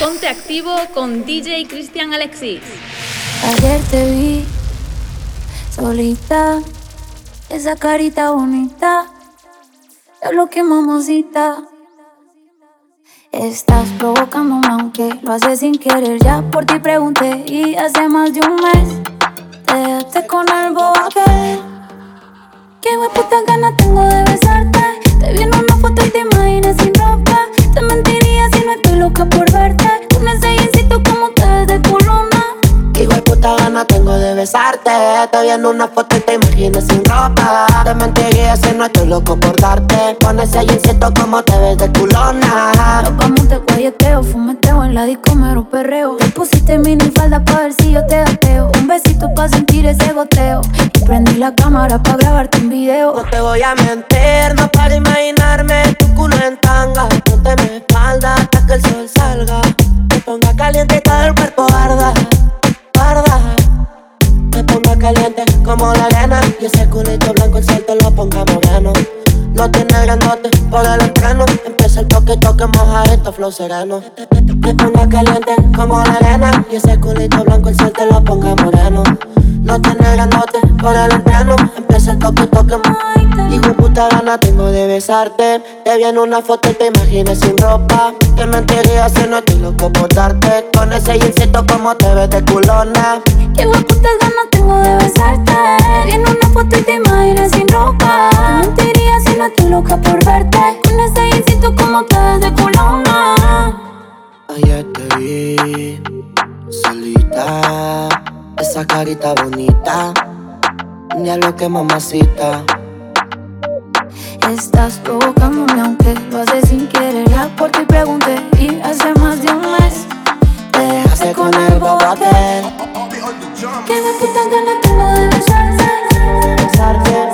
Ponte activo con DJ Cristian Alexis. Ayer te vi solita, esa carita bonita, lo que mamosita. Estás provocándome aunque lo haces sin querer Ya por ti pregunté y hace más de un mes Te dejaste con el aquel Qué puta gana tengo de besarte Te vi en una foto y te imaginas sin ropa Te besarte. Te vi en una foto y te imaginas sin ropa. Te mentiría si no estoy loco por darte. Con ese jeansito como te ves de culona. Nos vamos de guayeteo, fumeteo En la disco mero perreo. Te pusiste mini falda pa' ver si yo te ateo Un besito pa' sentir ese goteo. Y prendí la cámara pa' grabarte un video. No te voy a mentir, no para imaginarme Tu culo en tanga. Ponte mi espalda hasta que el sol salga. Me ponga caliente y todo el cuerpo arda caliente como la arena. Y ese culito blanco el sol lo ponga moreno No tiene grandote por el entreno Empieza el toque, toque, moja esto, flow sereno. Me pongo caliente como la arena Y ese culito blanco el sol te lo ponga moreno. No tiene grandote por el entreno Empieza el toque, toque, Hijo de puta gana tengo de besarte. Te vi en una foto y te imaginas sin ropa. Te mentiría si no estoy loco por darte. Con ese jeansito como te ves de culona. Qué puta ganas tengo de besarte. Vi en una foto y te imaginas sin ropa no estoy loca por verte. Con ese jeansito como te de culona Ayer te vi solita Esa carita bonita Ya lo que mamacita. Estás provocándome aunque lo haces sin querer. Ya por ti pregunté y hace más de un mes Te dejaste con el bobatel Que me puta ganas tengo de besarte. Besarte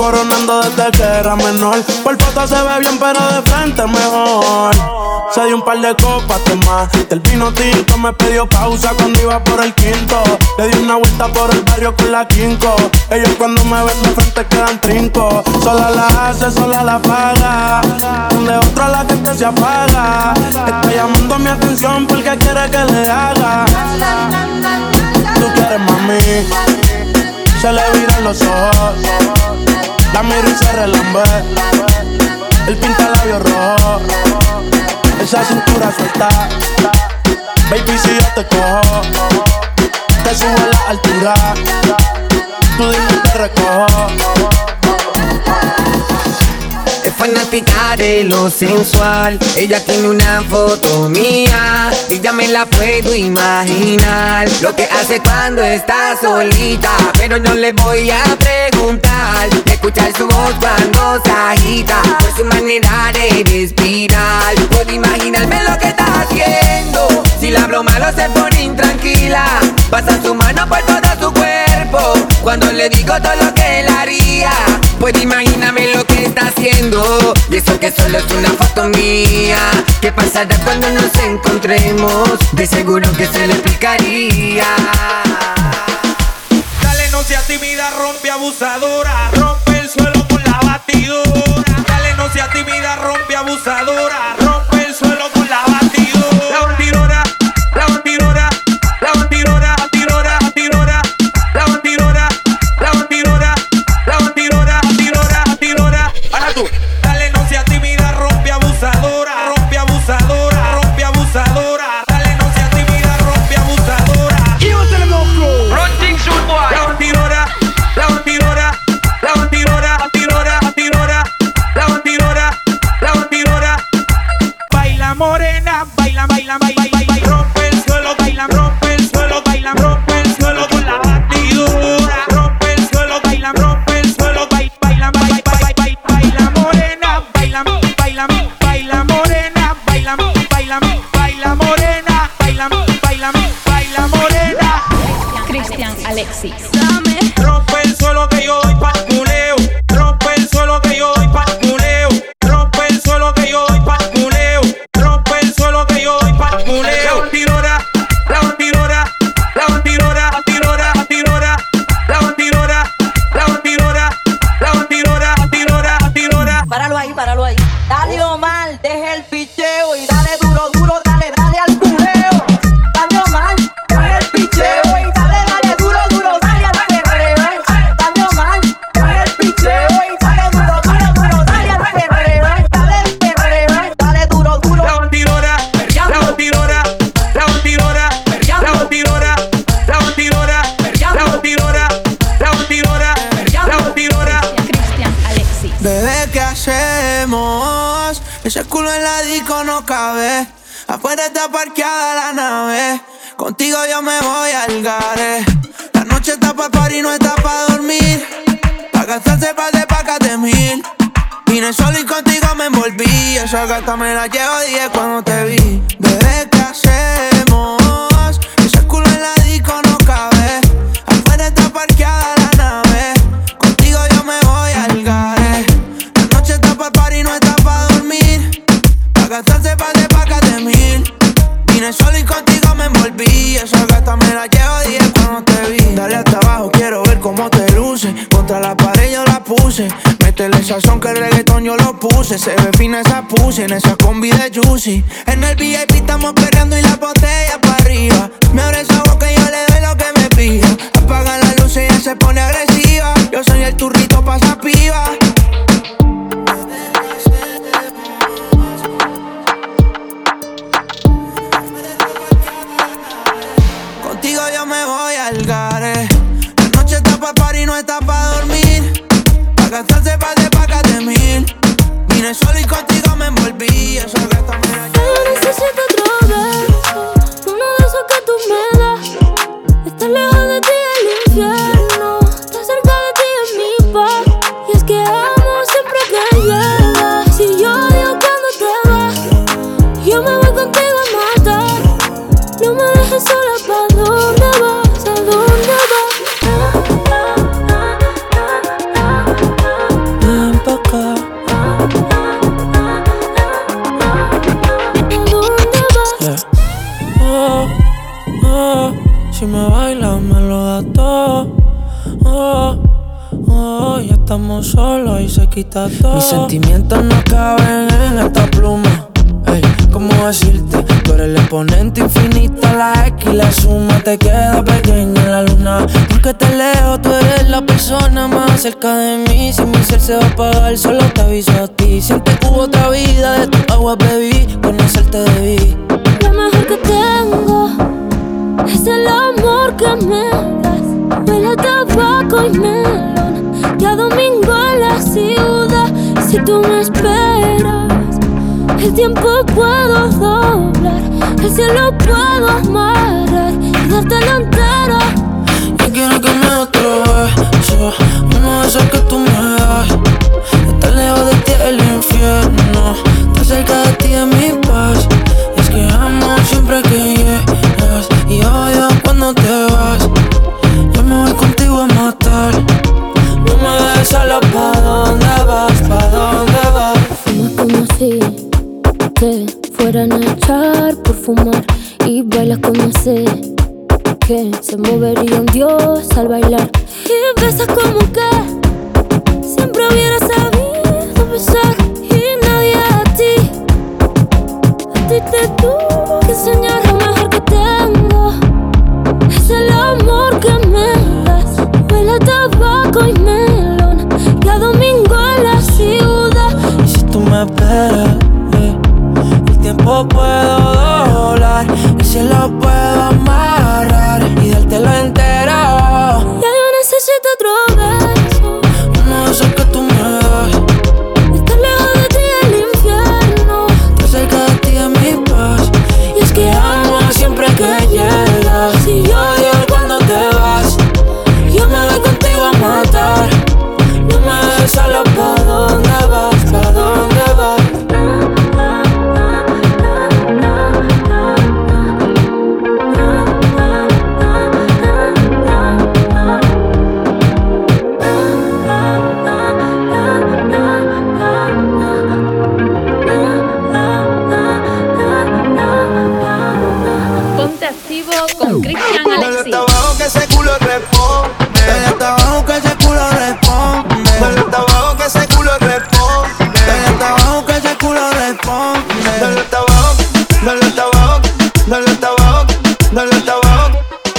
coronando desde que era menor. Por foto se ve bien, pero de frente mejor. Se dio un par de copas más. Del vino tinto me pidió pausa cuando iba por el quinto. Le di una vuelta por el barrio con la quinco. Ellos cuando me ven de frente quedan trinco. Sola la hace, sola la paga. Donde otra la gente se apaga. Está llamando mi atención porque quiere que le haga. Tú quieres mami. Se le viran los ojos la miro y se relambé. El pinta labios rojo. Esa cintura suelta. Baby, si yo te cojo, te subo a la altura. Tú dime te recojo fanática de lo sensual. Ella tiene una foto mía y ya me la puedo imaginar. Lo que hace cuando está solita, pero no le voy a preguntar. Escuchar su voz cuando se agita, por su manera de respirar. Puedo imaginarme lo que está haciendo. Si la hablo malo se pone intranquila. Pasa su mano por todo su cuerpo. Cuando le digo todo lo que él haría, puedo imaginarme lo que está haciendo. Y eso que solo es una foto mía. ¿Qué pasará cuando nos encontremos? De seguro que se lo explicaría. Dale, no sea tímida, rompe abusadora. Rompe el suelo con la batidora. Dale, no sea tímida, rompe abusadora. Rompe el suelo con la batidora. Esta me la llevo 10 cuando en esa combi de Juicy. En el VIP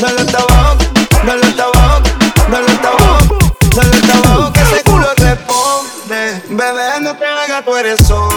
dale hasta abajo, dale hasta abajo, dale hasta abajo, dale hasta abajo, que ese culo responde. Bebé, no te hagas, tú eres solo.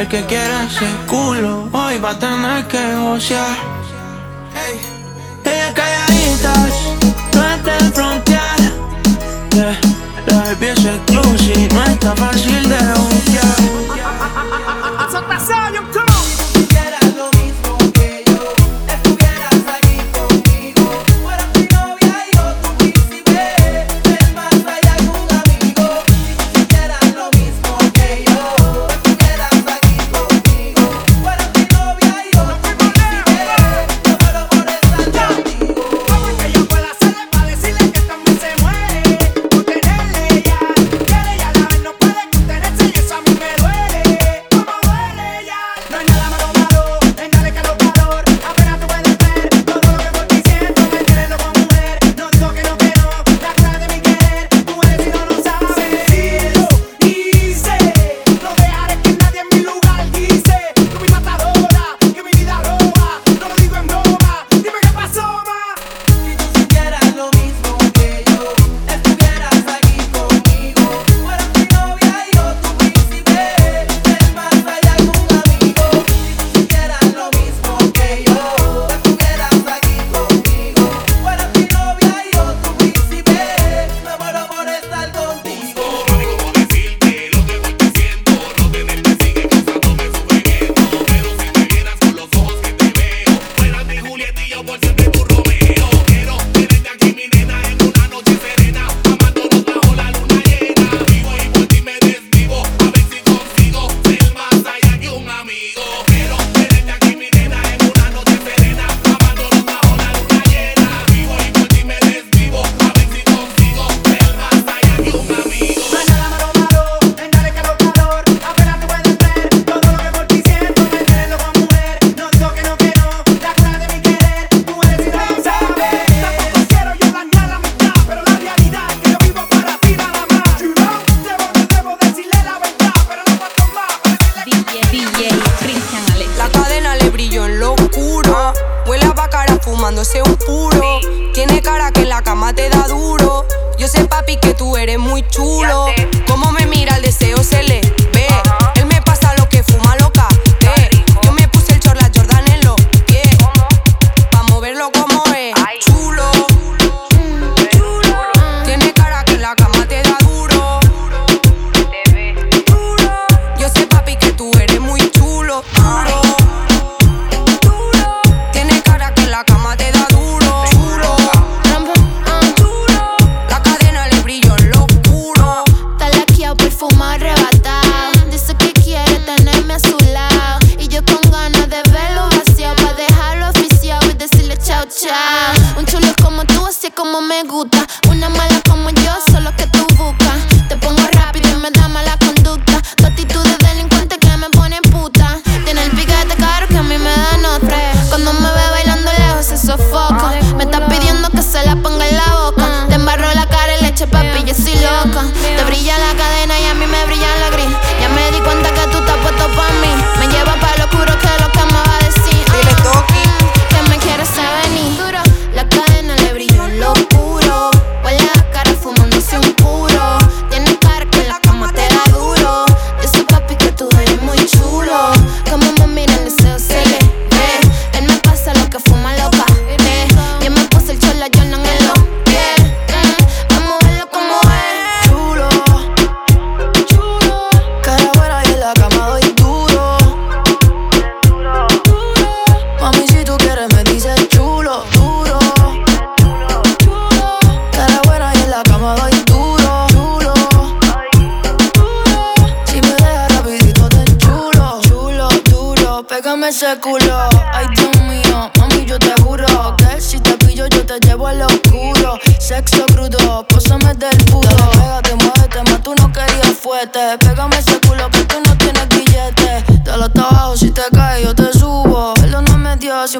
El que quiera ese culo hoy va a tener que negociar. Hey. Ella calladitas, no es de frontear. Yeah. La baby es exclusive, no está fácil de buquear.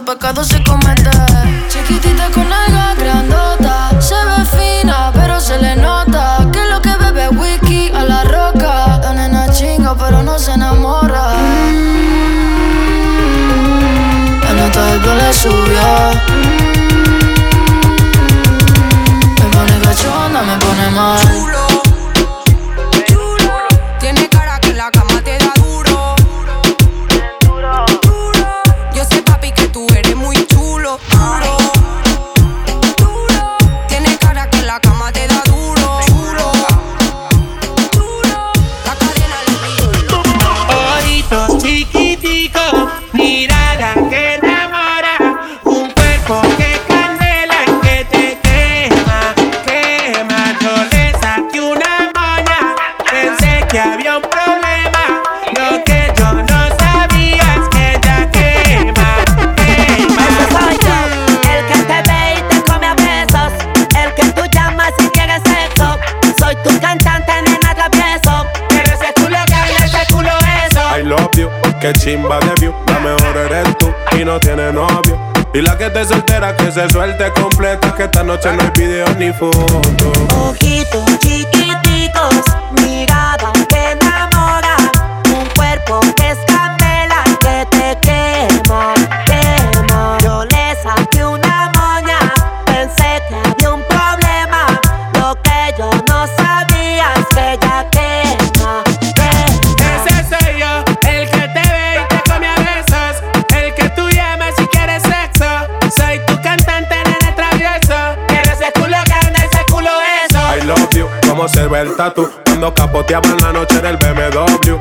tus pecados se Chimba de view, la mejor eres tú y no tiene novio. Y la que te soltera que se suelte completa, que esta noche no hay video ni foto. Ojito chiquito Cuando capoteaba en la noche del BMW.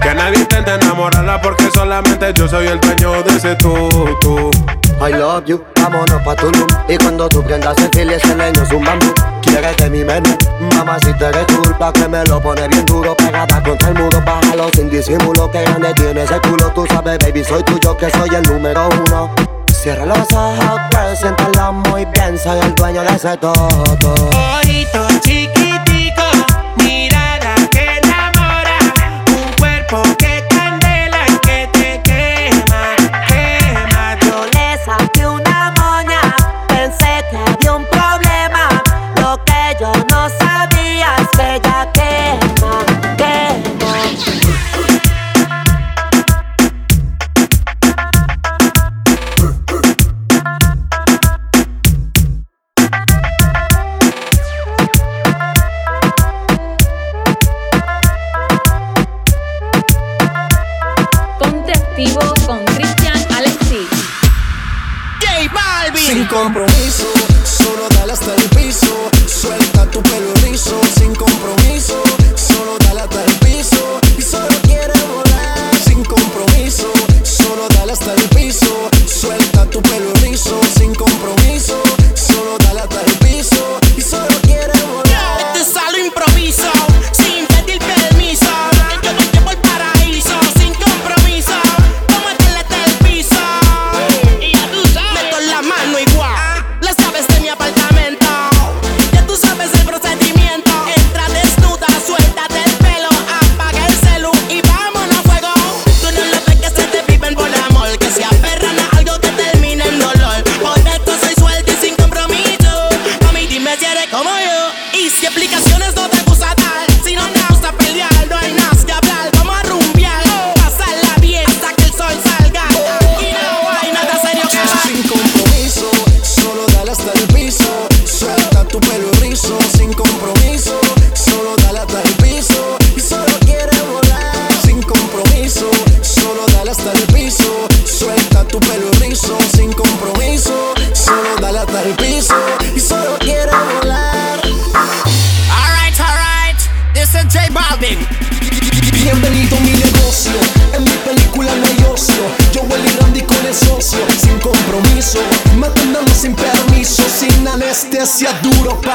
Que nadie intente enamorarla porque solamente yo soy el dueño de ese tú, tú. I love you, vámonos pa' Tulum. Y cuando tú prendas el fil ese leño es un bambú. Quieres de mi menú, mamá si te eres culpa Que me lo pone bien duro, pegada contra el muro Bájalo sin disimulo, que grande tiene ese culo. Tú sabes baby, soy tuyo, que soy el número uno. Cierra los ojos, preséntalo muy bien Soy el dueño de ese todo Ojito chico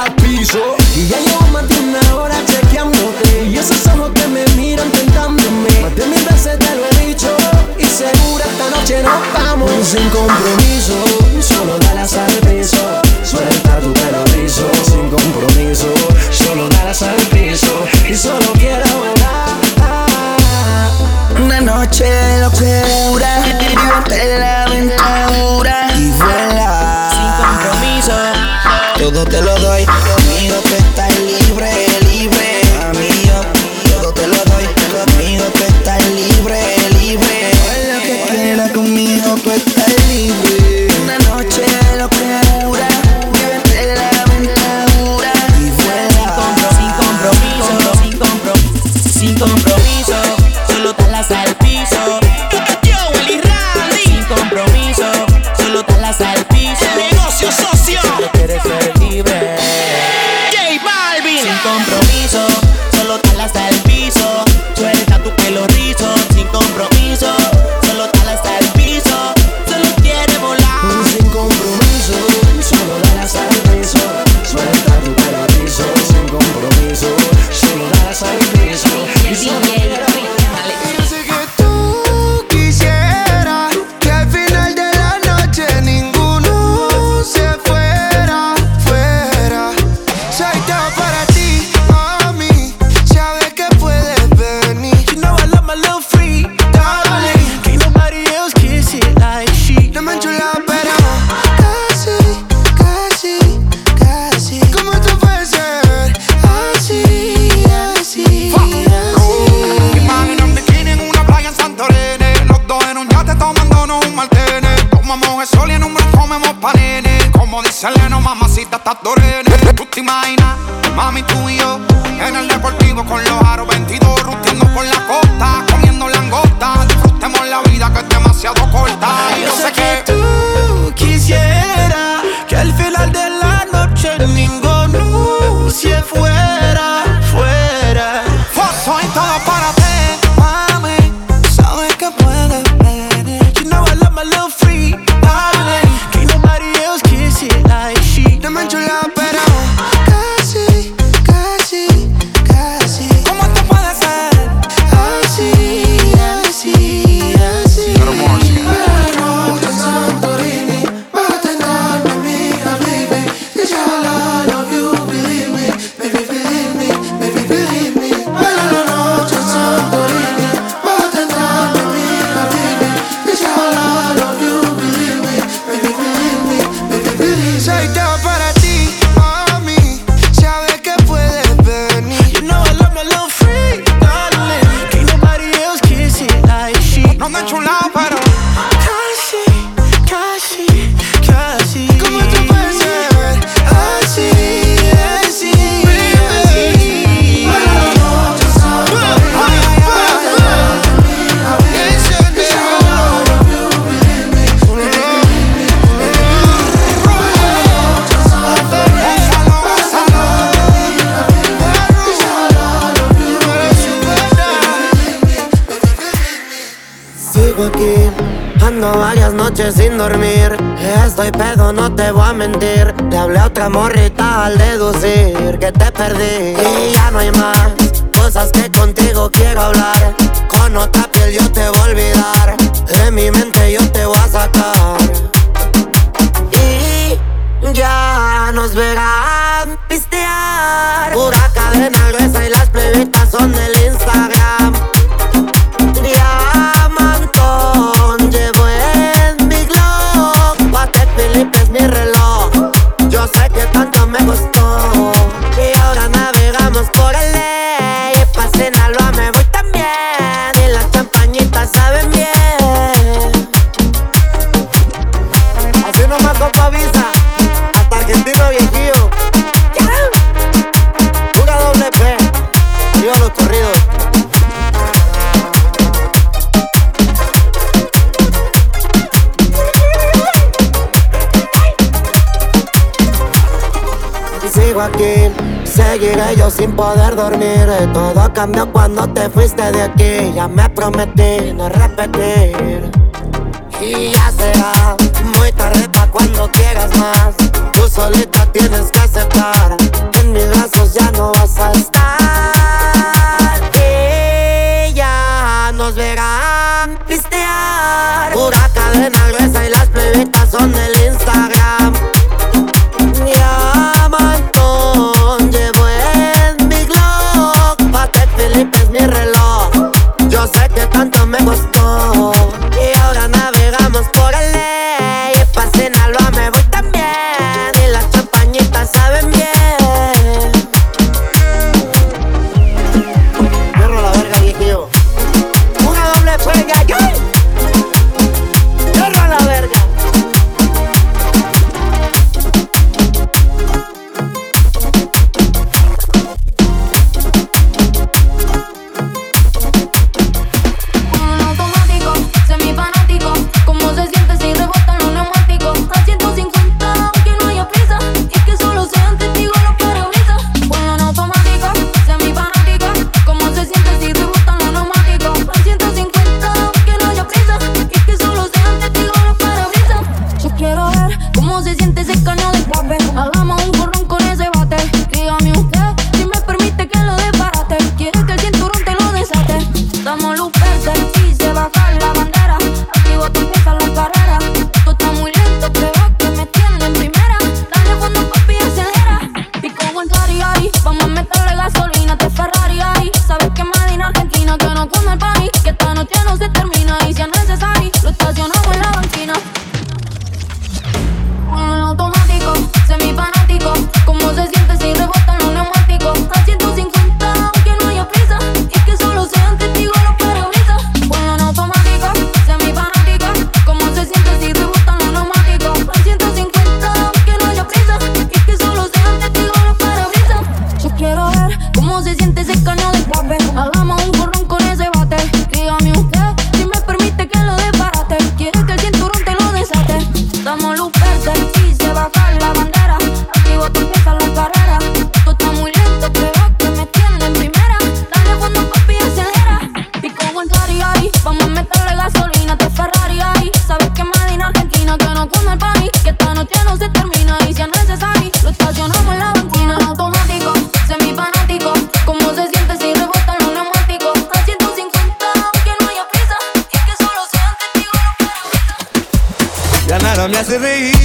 piso. Y ya llevo más de una hora chequeándote. Y esos ojos que me miran tentándome. Más de mil veces te lo he dicho. Y seguro esta noche nos vamos. Sin compromiso, solo Caliente tomándonos un martini Tomamos el sol y en un blanco comemos panini Como dice Leno, mamacita, estás dorene. Tú te imaginas, mami, tú y yo porque te perdí y ya no hay más cosas que contigo quiero hablar. Con otra piel yo te voy a olvidar, de mi mente yo te voy a sacar. Y ya nos verán pistear. Pura cadena gruesa y las plebitas son de Seguiré yo sin poder dormir. Todo cambió cuando te fuiste de aquí. Ya me prometí no repetir. Y ya será muy tarde para cuando quieras más. Tú solita tienes que aceptar. En mis brazos ya no vas a estar. Y ya nos verán pistear. Pura cadena gruesa y las plebitas son del Ya nada me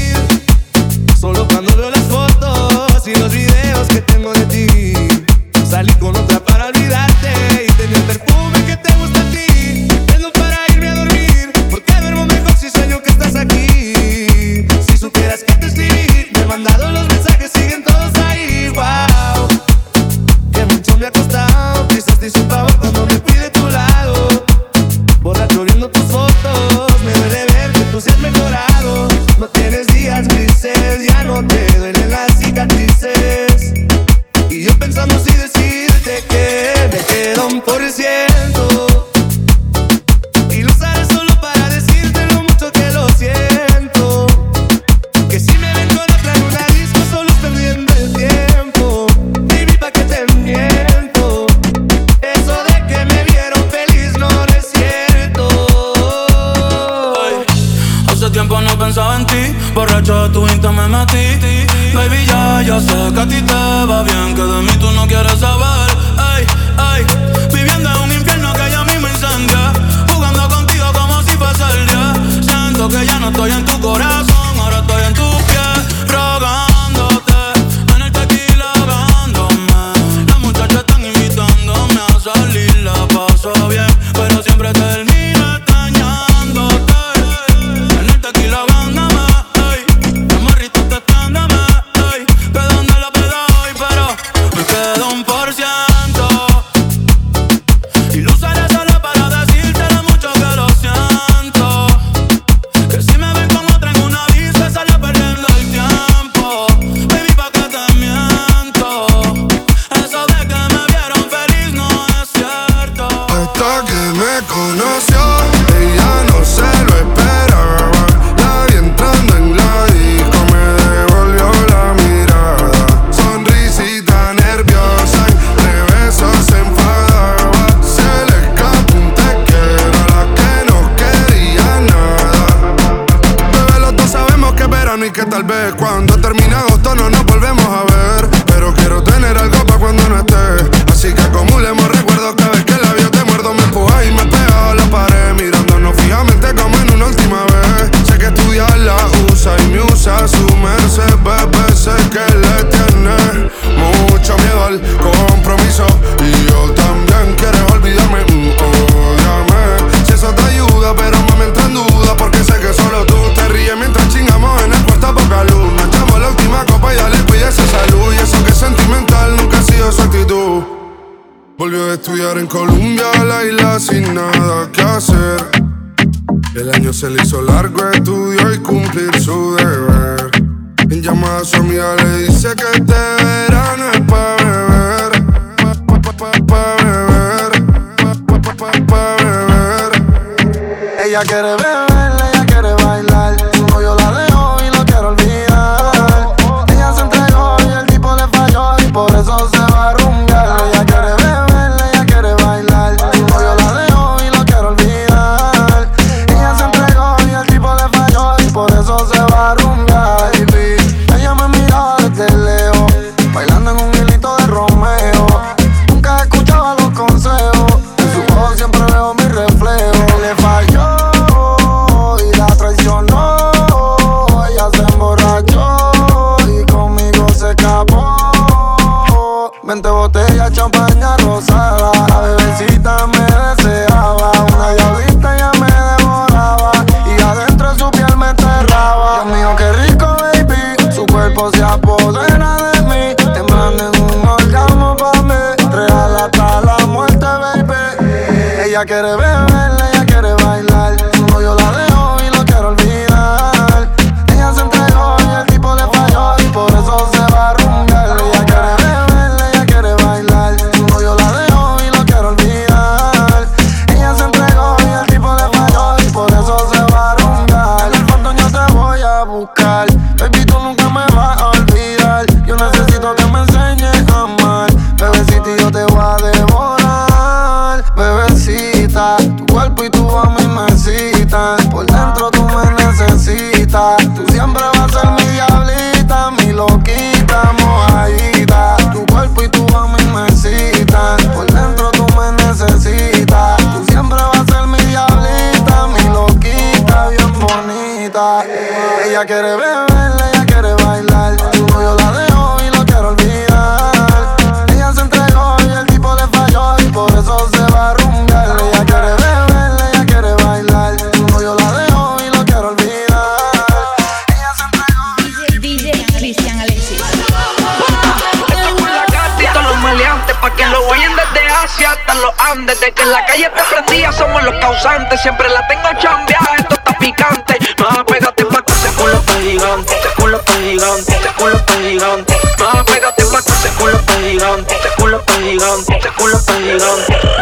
culo peligroso.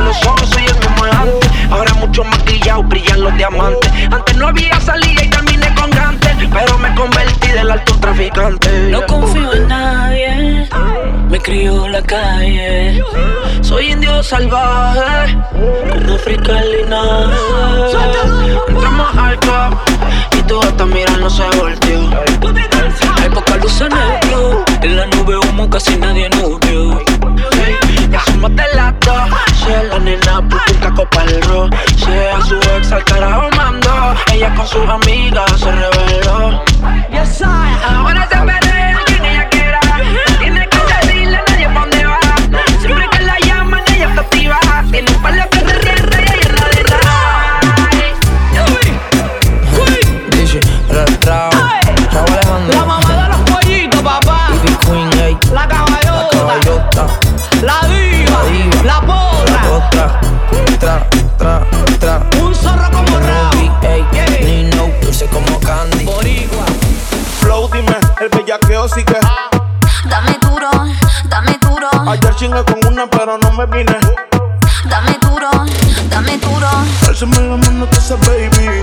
Los ojos soy el mismo antes. Ahora mucho más brillan los diamantes. Antes no había salida y terminé con gantes. Pero me convertí del alto traficante. No confío en nadie. Me crió la calle. Soy indio salvaje. Con África Entramos al club. Y tú hasta mirar no se volteó. Hay poca luz en el club. En la nube humo casi nadie nudo. La nena puta copa el rock. Sea su ex al carajo mandó. Ella con sus amigas se reveló. Dame duro, dame duro. Ayer chingué con una, pero no me vine. Dame duro, dame duro. Alzame la mano, esa baby.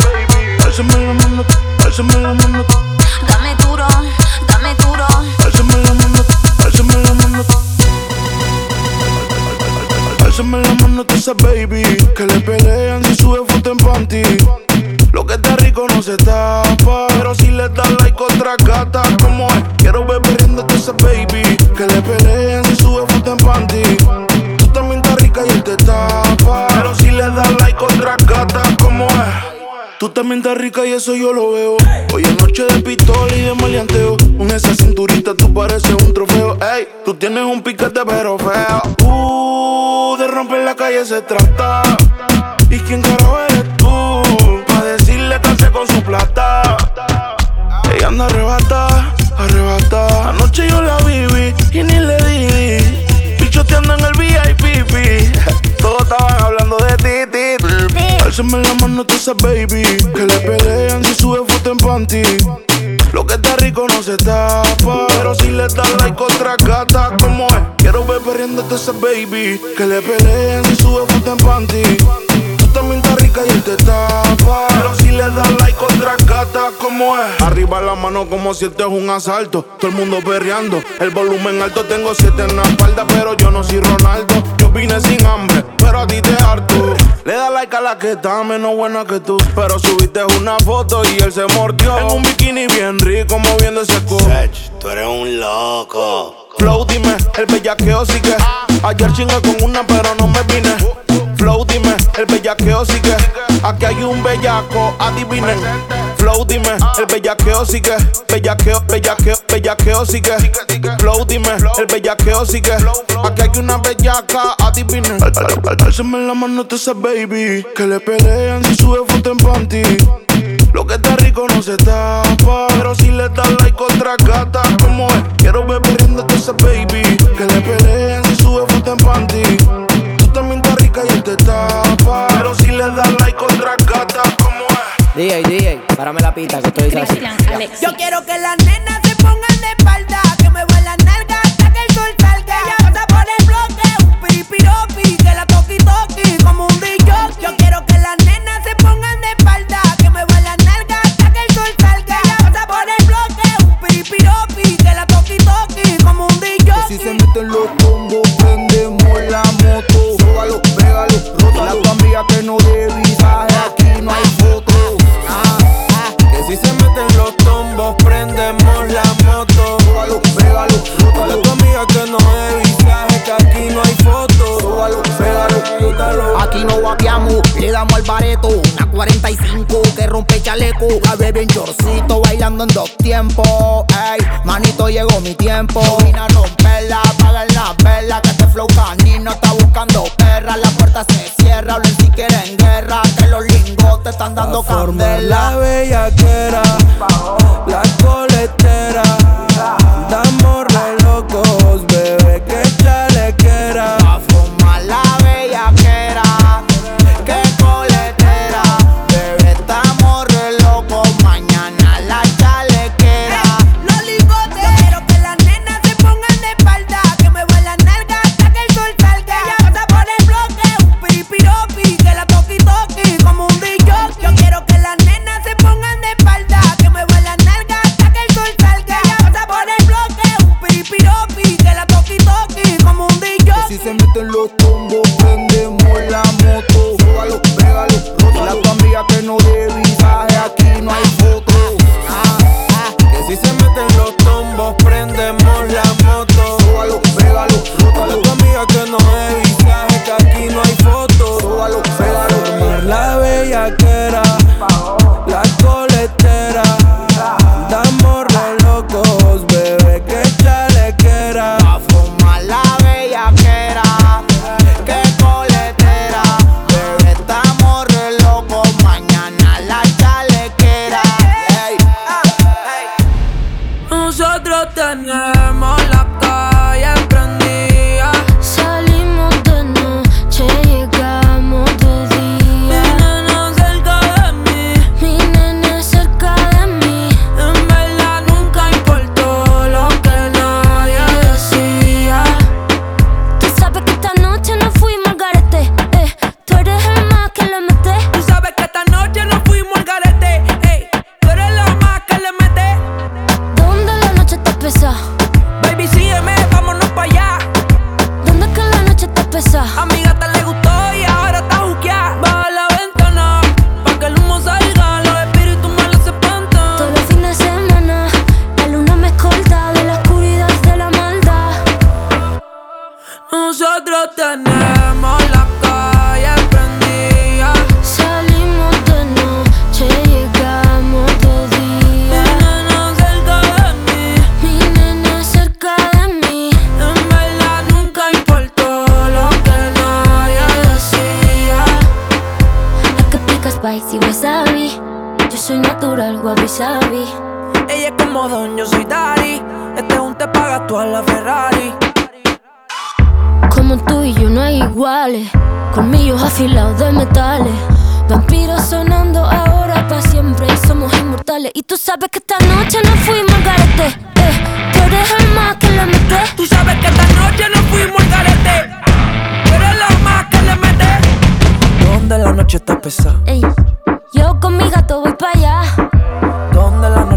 Tú rica y eso yo lo veo. Hoy es noche de pistola y de maleanteo. Con esa cinturita tú pareces un trofeo. Ey, tú tienes un piquete pero feo. Uh, de romper la calle se trata. ¿Y quién carajo Alzame la mano, tú esa baby. Que le pelean si sube foto en panty. Lo que está rico no se tapa. Pero si le das like otra gata, como es. Quiero ver perdiéndote esa baby. Que le pelean si sube foto en panty. Tú también estás rica y él te tapa. Pero si le das like otra gata, como es. Arriba la mano como si esto es un asalto. Todo el mundo perreando. El volumen alto, tengo siete en la espalda. Pero yo no soy Ronaldo. Yo vine sin hambre, pero a ti te harto. Le da like a la que está menos buena que tú. Pero subiste una foto y él se mordió. En un bikini bien rico, moviendo ese cu. Tú eres un loco. Flow, dime, el bellaqueo sigue. Ayer chingué con una, pero no me vine. Flow, dime, el bellaqueo sigue. Aquí hay un bellaco, adivinen. Flow, dime, el bellaqueo sigue. Bellaqueo, bellaqueo, bellaqueo sigue. Flow, dime, el bellaqueo sigue. Aquí hay una bellaca, adivinen. Al- al- al- Alzame la mano, te esa baby. Que le pelean si sube foto en panty. Lo que está rico no se tapa. Pero si le das like otra gata, como es. Quiero ver perdiéndote esa baby. Que le pelean si sube foto en panty. Y él te tapa. Pero si le das like otra gata, como es. DJ, DJ, párame la pita que estoy así. Yo quiero que las nenas se pongan en dos tiempos. Manito, llegó mi tiempo.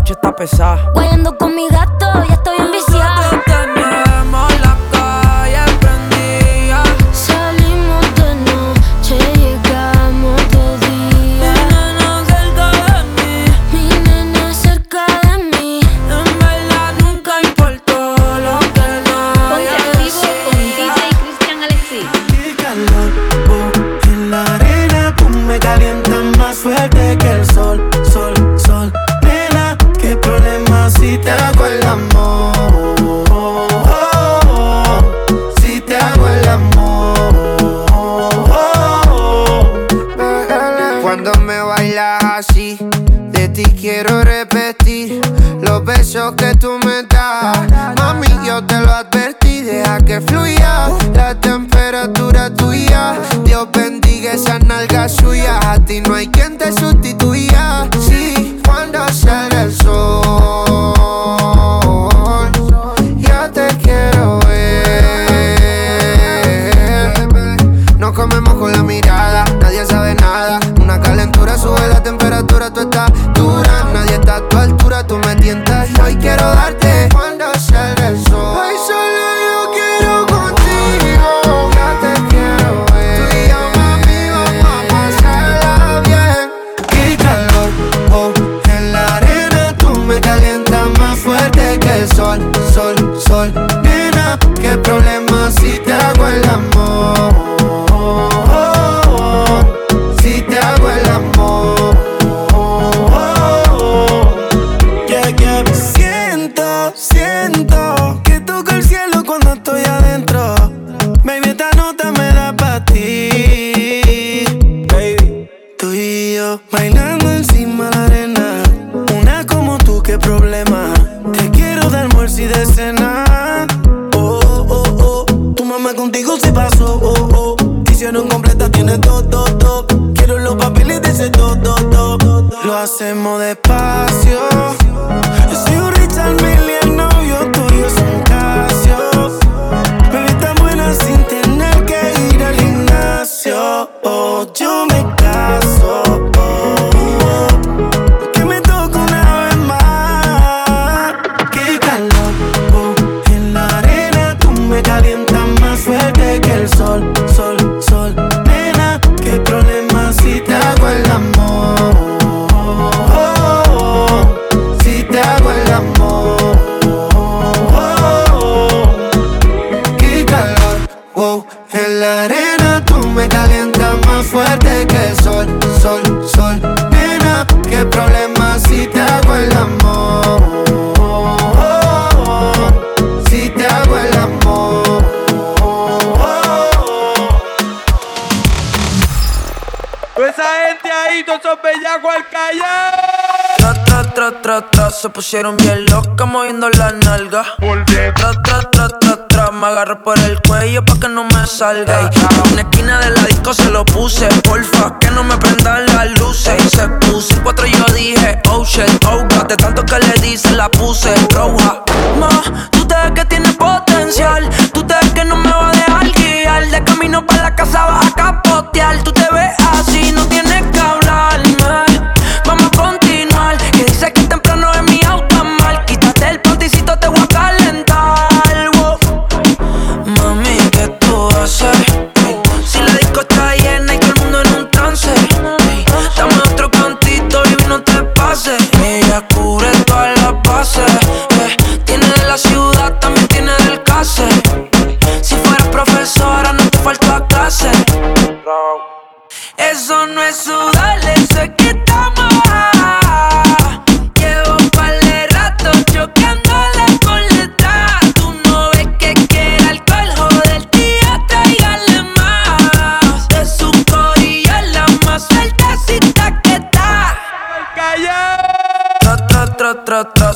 noche está pesada. Guayando con mi gato, ya estoy shit on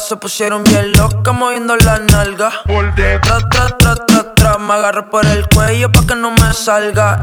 se pusieron bien locas moviendo la nalga. Por detrás, tra, tra, tra, tra, me agarro por el cuello pa' que no me salga.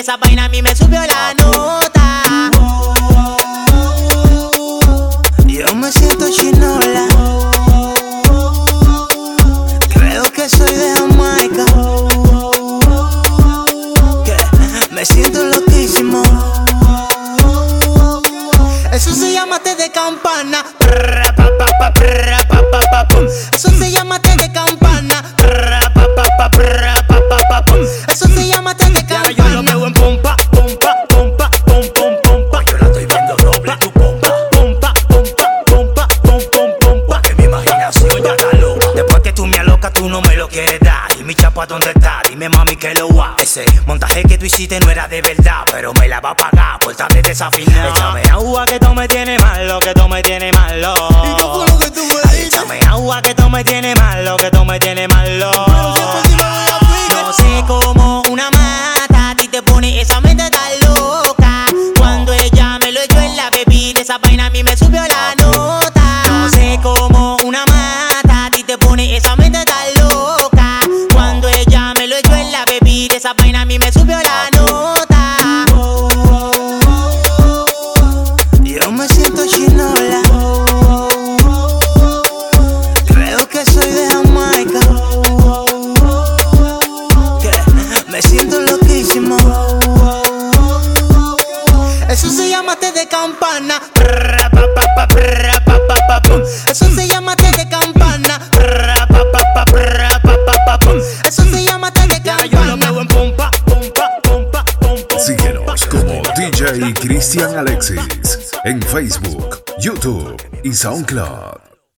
esa a mí me tú no era de verdad, pero me la va a pagar por tan de desafinar. Échame agua que tú me tienes mal, lo que tú me tienes en Facebook, YouTube y SoundCloud.